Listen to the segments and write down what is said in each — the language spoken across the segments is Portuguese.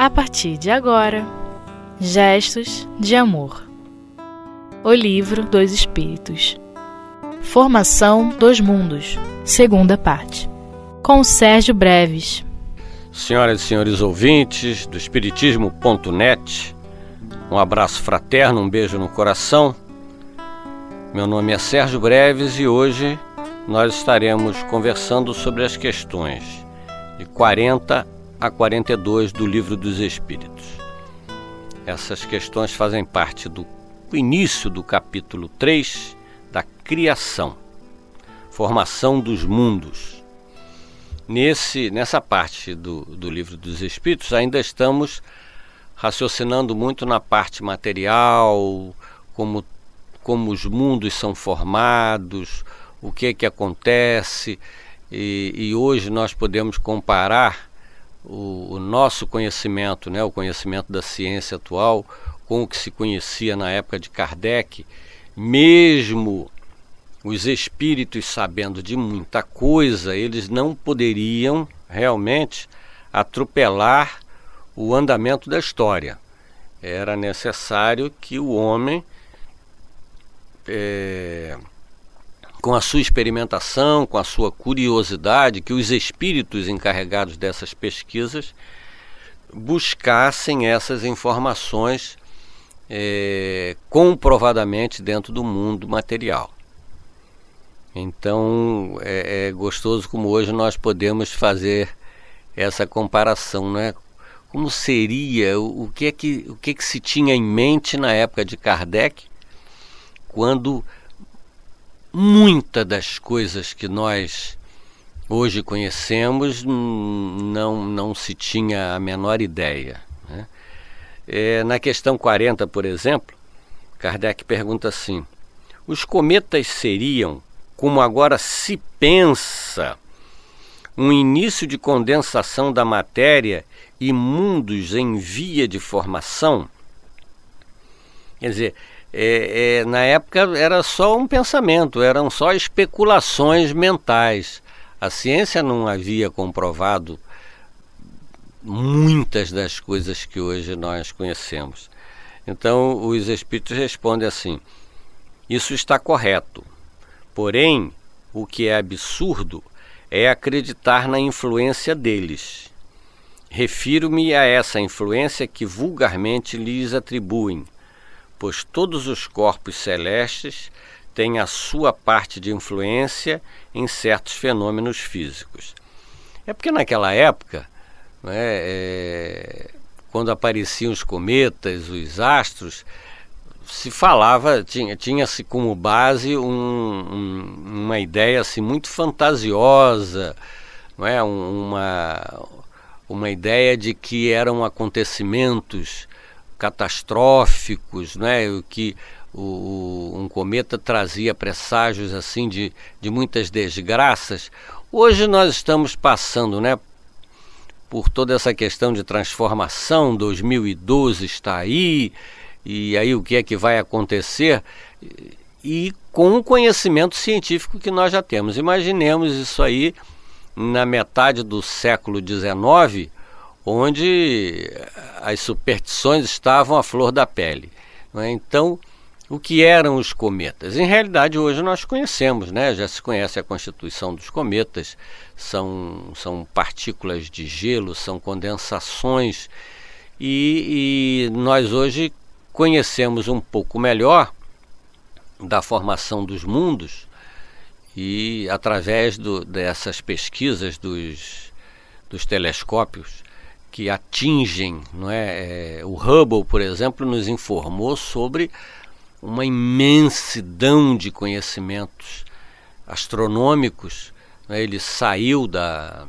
a partir de agora, Gestos de Amor. O livro dos Espíritos. Formação dos Mundos, segunda parte. Com Sérgio Breves. Senhoras e senhores ouvintes do Espiritismo.net, um abraço fraterno, um beijo no coração. Meu nome é Sérgio Breves e hoje nós estaremos conversando sobre as questões de 40 a 42 do Livro dos Espíritos. Essas questões fazem parte do início do capítulo 3 da criação, formação dos mundos. Nesse, nessa parte do, do Livro dos Espíritos, ainda estamos raciocinando muito na parte material, como, como os mundos são formados, o que, que acontece, e, e hoje nós podemos comparar o, o, nosso conhecimento, né, o conhecimento da ciência atual, com o que se conhecia na época de Kardec, mesmo os espíritos sabendo de muita coisa, eles não poderiam realmente atropelar o andamento da história. Era necessário que o homem é, com a sua experimentação, com a sua curiosidade, que os espíritos encarregados dessas pesquisas buscassem essas informações é, comprovadamente dentro do mundo material. Então é, é, gostoso como hoje nós podemos fazer essa comparação, né? Como seria, o, o que é que o que, é que se tinha em mente na época de Kardec, quando muitas das coisas que nós hoje conhecemos não, não se tinha a menor ideia. Né? É, na questão 40, por exemplo, Kardec pergunta assim: os cometas seriam, como agora se pensa, um início de condensação da matéria e mundos em via de formação? Quer dizer, é, é, na época era só um pensamento, eram só especulações mentais. A ciência não havia comprovado muitas das coisas que hoje nós conhecemos. Então os espíritos respondem assim: isso está correto. Porém, o que é absurdo é acreditar na influência deles. Refiro-me a essa influência que vulgarmente lhes atribuem pois todos os corpos celestes têm a sua parte de influência em certos fenômenos físicos. É porque naquela época, né, é, quando apareciam os cometas, os astros, se falava, tinha, tinha-se como base um, um, uma ideia assim, muito fantasiosa, não é? uma, uma ideia de que eram acontecimentos catastróficos, né? o que o, um cometa trazia presságios assim de, de muitas desgraças. Hoje nós estamos passando, né, por toda essa questão de transformação. 2012 está aí e aí o que é que vai acontecer? E com o conhecimento científico que nós já temos. Imaginemos isso aí na metade do século XIX, onde as superstições estavam à flor da pele. É? Então, o que eram os cometas? Em realidade, hoje nós conhecemos, né? já se conhece a constituição dos cometas, são, são partículas de gelo, são condensações, e, e nós hoje conhecemos um pouco melhor da formação dos mundos e através do, dessas pesquisas dos, dos telescópios que atingem, não é? é? O Hubble, por exemplo, nos informou sobre uma imensidão de conhecimentos astronômicos. Né? Ele saiu da,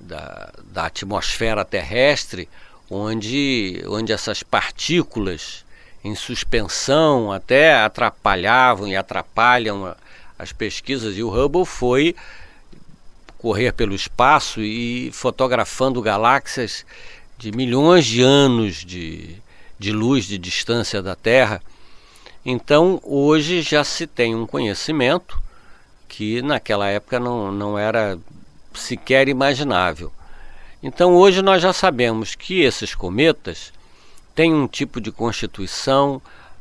da, da atmosfera terrestre, onde, onde essas partículas em suspensão até atrapalhavam e atrapalham as pesquisas, e o Hubble foi correr pelo espaço e fotografando galáxias de milhões de anos de, de luz de distância da Terra. Então, hoje já se tem um conhecimento que naquela época não, não era sequer imaginável. Então hoje nós já sabemos que esses cometas têm um tipo de constituição,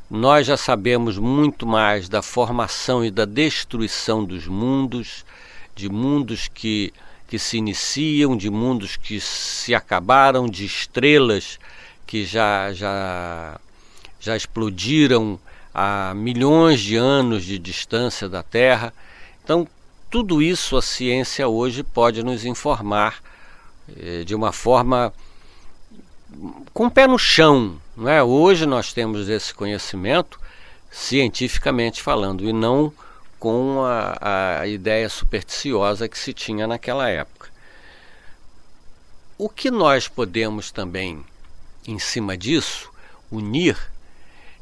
nós já sabemos muito mais da formação e da destruição dos mundos, de mundos que, que se iniciam, de mundos que se acabaram, de estrelas que já, já, já explodiram a milhões de anos de distância da Terra. Então, tudo isso a ciência hoje pode nos informar eh, de uma forma com o pé no chão. Não é? Hoje nós temos esse conhecimento cientificamente falando e não com a, a ideia supersticiosa que se tinha naquela época. O que nós podemos também, em cima disso, unir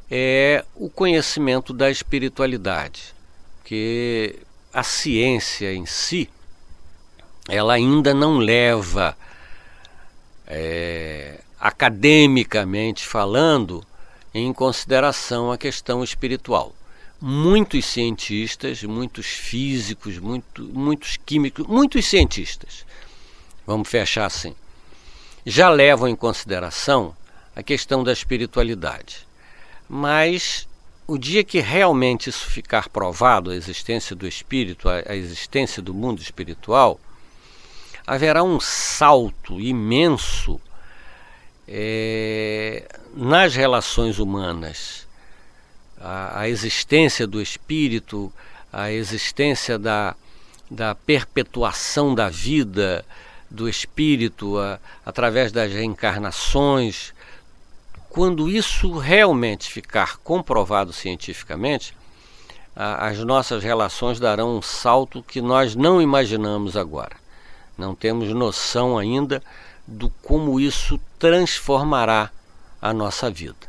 é o conhecimento da espiritualidade, que a ciência em si ela ainda não leva é, academicamente falando em consideração a questão espiritual. Muitos cientistas, muitos físicos, muito, muitos químicos, muitos cientistas, vamos fechar assim, já levam em consideração a questão da espiritualidade. Mas o dia que realmente isso ficar provado, a existência do espírito, a, existência do mundo espiritual, haverá um salto imenso é, nas relações humanas. A, a, existência do espírito, a existência da, da perpetuação da vida do espírito a, através das reencarnações, quando isso realmente ficar comprovado cientificamente, a, as nossas relações darão um salto que nós não imaginamos agora. Não temos noção ainda do como isso transformará a nossa vida.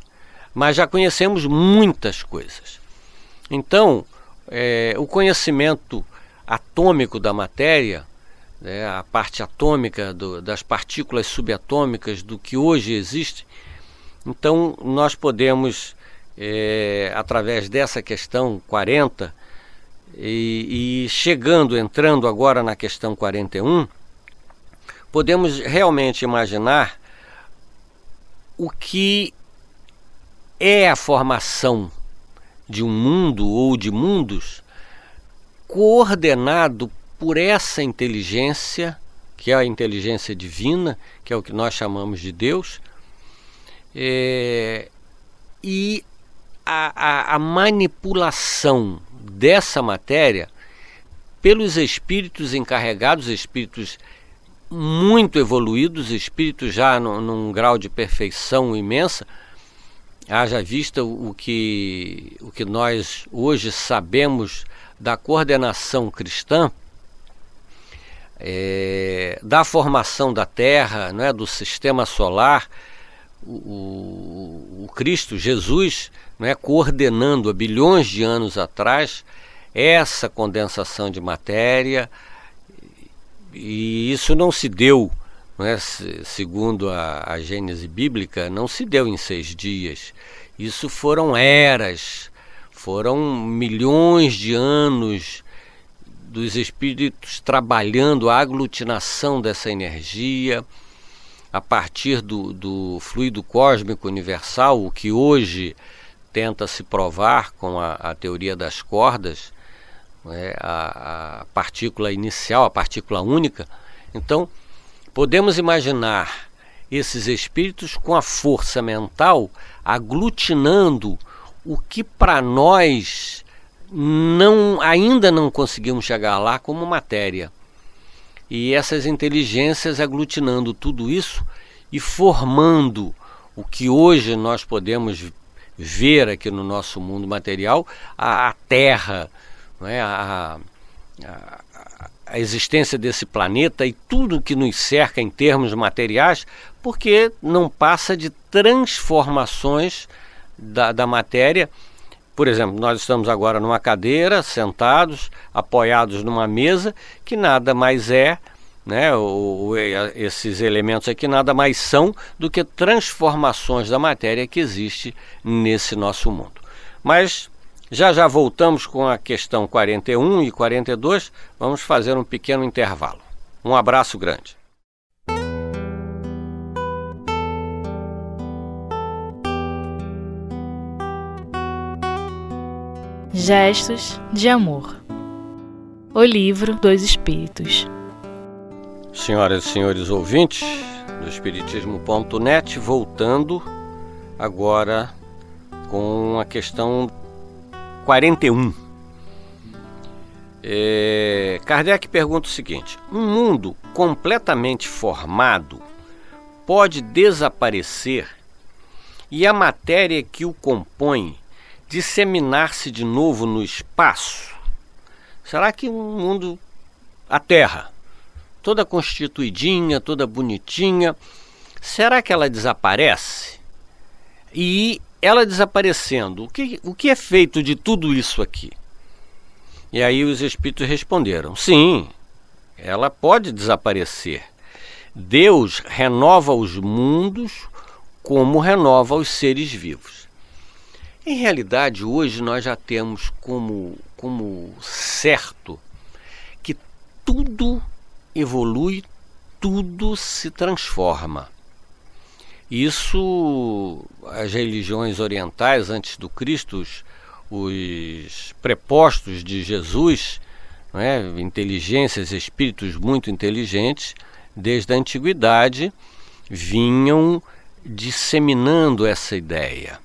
Mas já conhecemos muitas coisas. Então, é, o conhecimento atômico da matéria, né, a parte atômica do, das partículas subatômicas do que hoje existe, então, nós podemos, é, através dessa questão 40, e, e chegando, entrando agora na questão 41, podemos realmente imaginar o que é a formação de um mundo ou de mundos coordenado por essa inteligência, que é a inteligência divina, que é o que nós chamamos de Deus, é, e a, a, a manipulação dessa matéria pelos espíritos encarregados, espíritos muito evoluídos, espíritos já no, num grau de perfeição imensa. Haja vista o, o, que, o que nós hoje sabemos da coordenação cristã, é, da formação da Terra, não é, do sistema solar, o, o, Cristo, Jesus, não é, coordenando há bilhões de anos atrás essa condensação de matéria, e isso não se deu, é, segundo a, a Gênese bíblica, não se deu em seis dias. Isso foram eras, foram milhões de anos dos espíritos trabalhando a aglutinação dessa energia a partir do, do fluido cósmico universal, o que hoje tenta se provar com a, a teoria das cordas, né, a, a partícula inicial, a partícula única. Então, podemos imaginar esses espíritos com a força mental aglutinando o que para nós não ainda não conseguimos chegar lá como matéria. E essas inteligências aglutinando tudo isso e formando o que hoje nós podemos ver aqui no nosso mundo material, a, a Terra, é? a, a, a existência desse planeta e tudo que nos cerca em termos materiais, porque não passa de transformações da, da matéria. Por exemplo, nós estamos agora numa cadeira, sentados, apoiados numa mesa, que nada mais é, né, esses elementos aqui nada mais são do que transformações da matéria que existe nesse nosso mundo. Mas já já voltamos com a questão 41 e 42. Vamos fazer um pequeno intervalo. Um abraço grande. Gestos de Amor O Livro dos Espíritos. Senhoras e senhores ouvintes do Espiritismo.net, voltando agora com a questão 41. É, Kardec pergunta o seguinte: um mundo completamente formado pode desaparecer e a matéria que o compõe disseminar-se de novo no espaço? Será que um mundo, a Terra, toda constituidinha, toda bonitinha, será que ela desaparece? E ela desaparecendo, o que, o que é feito de tudo isso aqui? E aí os espíritos responderam: sim, ela pode desaparecer. Deus renova os mundos como renova os seres vivos. Em realidade, hoje nós já temos como, como certo que tudo evolui, tudo se transforma. Isso, as religiões orientais antes do Cristo, os, os prepostos de Jesus, é? inteligências, espíritos muito inteligentes, desde a antiguidade, vinham disseminando essa ideia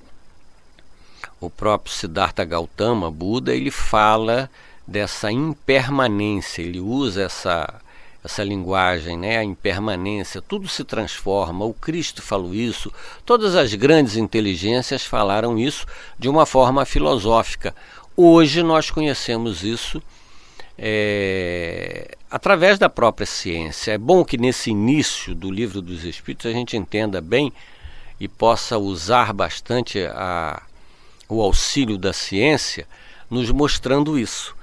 o próprio Siddhartha Gautama, Buda, ele fala dessa impermanência, ele usa essa essa linguagem, né, a impermanência, tudo se transforma. O Cristo falou isso, todas as grandes inteligências falaram isso de uma forma filosófica. Hoje nós conhecemos isso é, através da própria ciência. É bom que nesse início do livro dos Espíritos a gente entenda bem e possa usar bastante a, o auxílio da ciência, nos mostrando isso.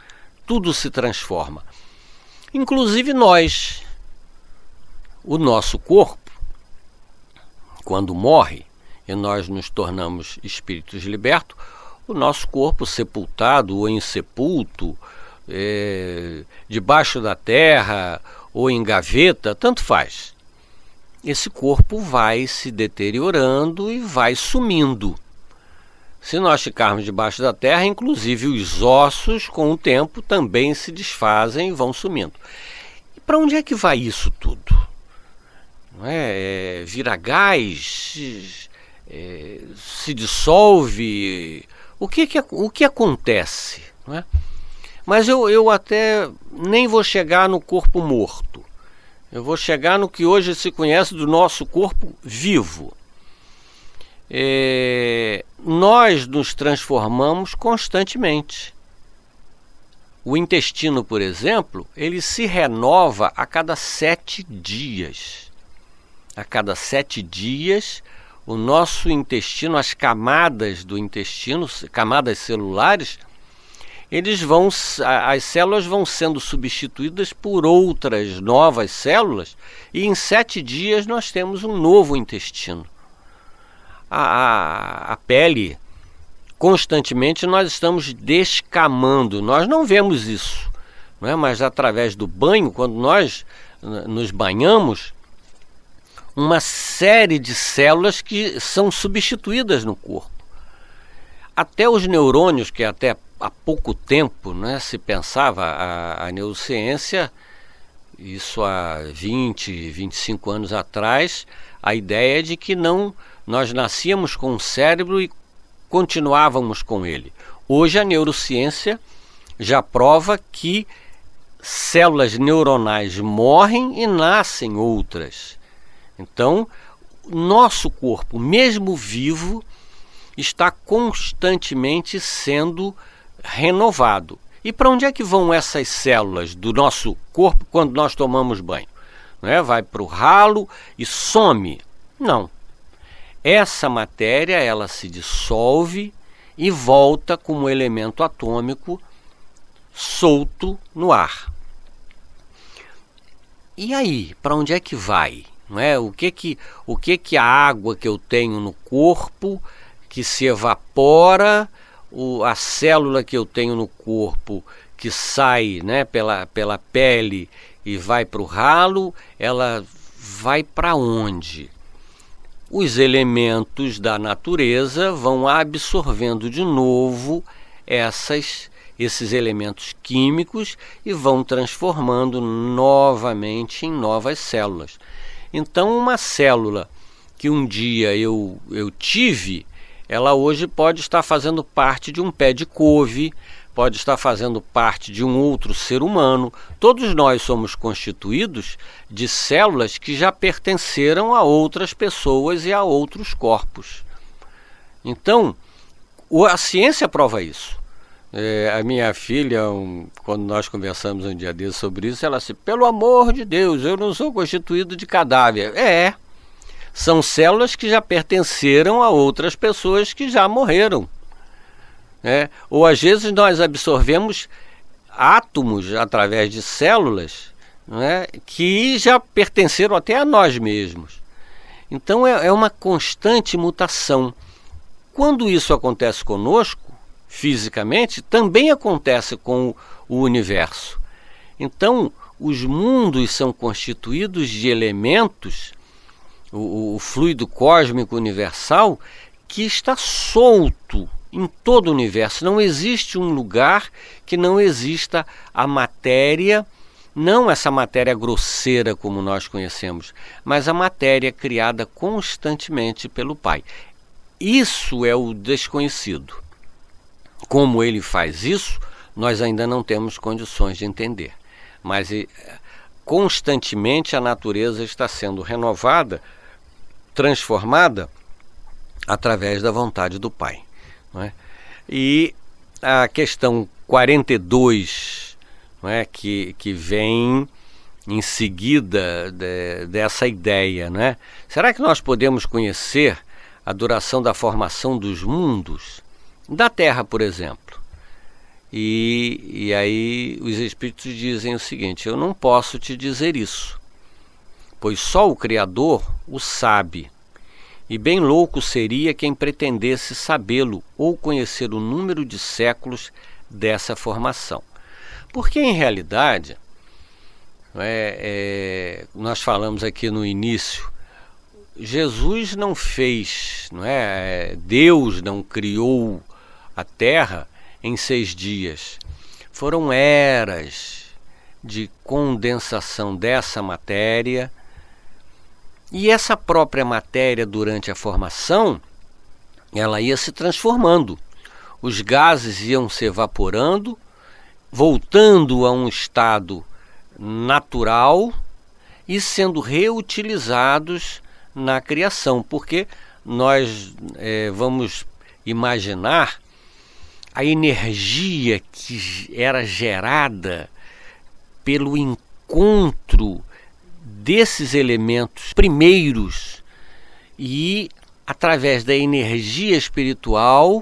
Tudo se transforma. Inclusive nós. O nosso corpo, quando morre e nós nos tornamos espíritos libertos, o nosso corpo sepultado ou insepulto, é, debaixo da terra ou em gaveta, tanto faz. Esse corpo vai se deteriorando e vai sumindo. Se nós ficarmos debaixo da terra, inclusive os ossos, com o tempo, também se desfazem e vão sumindo. E para onde é que vai isso tudo? Não é? é vira gás? É, se dissolve? O que, que, o que acontece? Não é? Mas eu, eu até nem vou chegar no corpo morto. Eu vou chegar no que hoje se conhece do nosso corpo vivo é, nós nos transformamos constantemente. O intestino, por exemplo, ele se renova a cada sete dias. A cada sete dias, o nosso intestino, as camadas do intestino, camadas celulares, eles vão, as células vão sendo substituídas por outras novas células e em sete dias nós temos um novo intestino a, a, a pele, constantemente nós estamos descamando. Nós não vemos isso, é? mas através do banho, quando nós nos banhamos, uma série de células que são substituídas no corpo. Até os neurônios, que até há pouco tempo né, se pensava a, a neurociência, isso há 20, 25 anos atrás, a ideia de que não nós nascíamos com o cérebro e continuávamos com ele. Hoje a neurociência já prova que células neuronais morrem e nascem outras. Então, nosso corpo, mesmo vivo, está constantemente sendo renovado. E para onde é que vão essas células do nosso corpo quando nós tomamos banho? Não é? Vai para o ralo e some? Não. Essa matéria ela se dissolve e volta como elemento atômico solto no ar. E aí, para onde é que vai? Não é? O que que o que que a água que eu tenho no corpo que se evapora, o, a célula que eu tenho no corpo que sai, né, pela pela pele e vai para o ralo, ela vai para onde? Os elementos da natureza vão absorvendo de novo essas esses elementos químicos e vão transformando novamente em novas células. Então, uma célula que um dia eu, eu tive, ela hoje pode estar fazendo parte de um pé de couve, pode estar fazendo parte de um outro ser humano. Todos nós somos constituídos de células que já pertenceram a outras pessoas e a outros corpos. Então, a ciência prova isso. É, a minha filha, um, quando nós conversamos um dia desse sobre isso, ela disse: pelo amor de Deus, eu não sou constituído de cadáver. É, são células que já pertenceram a outras pessoas que já morreram. É, ou às vezes nós absorvemos átomos através de células é, que já pertenceram até a nós mesmos. Então é, é uma constante mutação. Quando isso acontece conosco, fisicamente, também acontece com o universo. Então, os mundos são constituídos de elementos, o, o fluido cósmico universal, que está solto em todo o universo. Não existe um lugar que não exista a matéria, não essa matéria grosseira como nós conhecemos, mas a matéria criada constantemente pelo Pai. Isso é o desconhecido. Como ele faz isso, nós ainda não temos condições de entender. Mas constantemente a natureza está sendo renovada, transformada através da vontade do Pai. É? E a questão 42, não é? que, que vem em seguida de, dessa ideia. Né? Será que nós podemos conhecer a duração da formação dos mundos? da Terra, por exemplo. E, e aí os espíritos dizem o seguinte: eu não posso te dizer isso, pois só o Criador o sabe. E bem louco seria quem pretendesse sabê-lo ou conhecer o número de séculos dessa formação. Porque, em realidade, é, é, nós falamos aqui no início, Jesus não fez, não é? Deus não criou a Terra em seis dias. Foram eras de condensação dessa matéria. E essa própria matéria, durante a formação, ela ia se transformando. Os gases iam se evaporando, voltando a um estado natural e sendo reutilizados na criação, porque nós é, vamos imaginar a energia que era gerada pelo encontro desses elementos primeiros e através da energia espiritual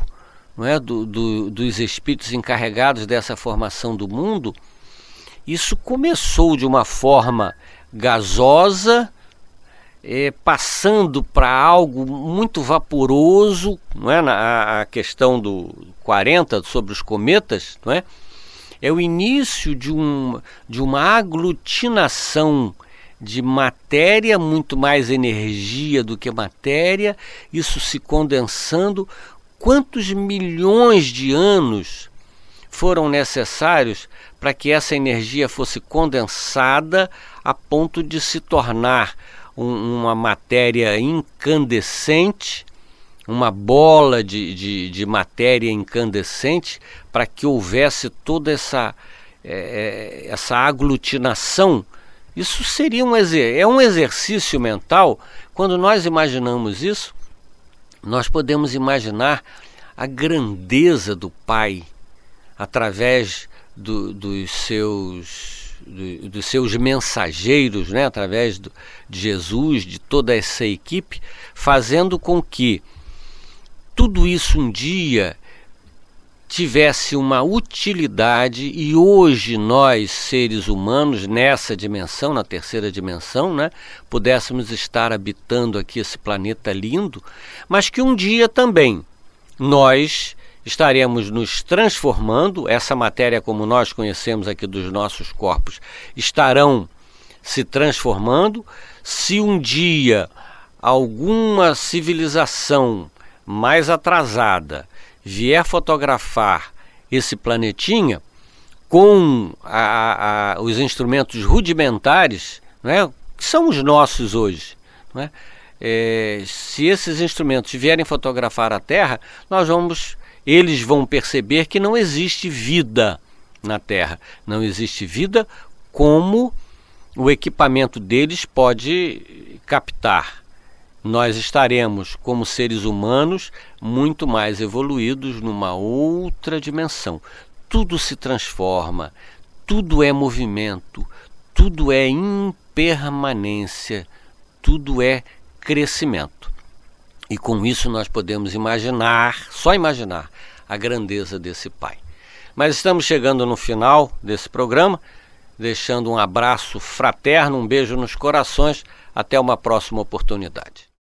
não é, do, do, dos espíritos encarregados dessa formação do mundo, isso começou de uma forma gasosa é, passando para algo muito vaporoso, não é? Na, a questão do 40 sobre os cometas, não é? É o início de, um, de uma aglutinação de matéria, muito mais energia do que matéria, isso se condensando. Quantos milhões de anos foram necessários para que essa energia fosse condensada a ponto de se tornar um, uma matéria incandescente, uma bola de, de, de matéria incandescente, para que houvesse toda essa, é, essa aglutinação. Isso seria um, é um exercício mental. Quando nós imaginamos isso, nós podemos imaginar a grandeza do Pai através do, dos seus do, dos seus mensageiros, né, através do, de Jesus, de toda essa equipe, fazendo com que tudo isso um dia tivesse uma utilidade e hoje nós, seres humanos, nessa dimensão, na terceira dimensão, né, pudéssemos estar habitando aqui esse planeta lindo, mas que um dia também nós estaremos nos transformando, essa matéria como nós conhecemos aqui dos nossos corpos, estarão se transformando. Se um dia alguma civilização mais atrasada vier fotografar esse planetinha com a, a, os instrumentos rudimentares, né, que são os nossos hoje. Né? É, se esses instrumentos vierem fotografar a Terra, nós vamos, eles vão perceber que não existe vida na Terra, não existe vida como o equipamento deles pode captar. Nós estaremos, como seres humanos, muito mais evoluídos numa outra dimensão. Tudo se transforma, tudo é movimento, tudo é impermanência, tudo é crescimento. E com isso nós podemos imaginar, só imaginar, a grandeza desse Pai. Mas estamos chegando no final desse programa, deixando um abraço fraterno, um beijo nos corações. Até uma próxima oportunidade.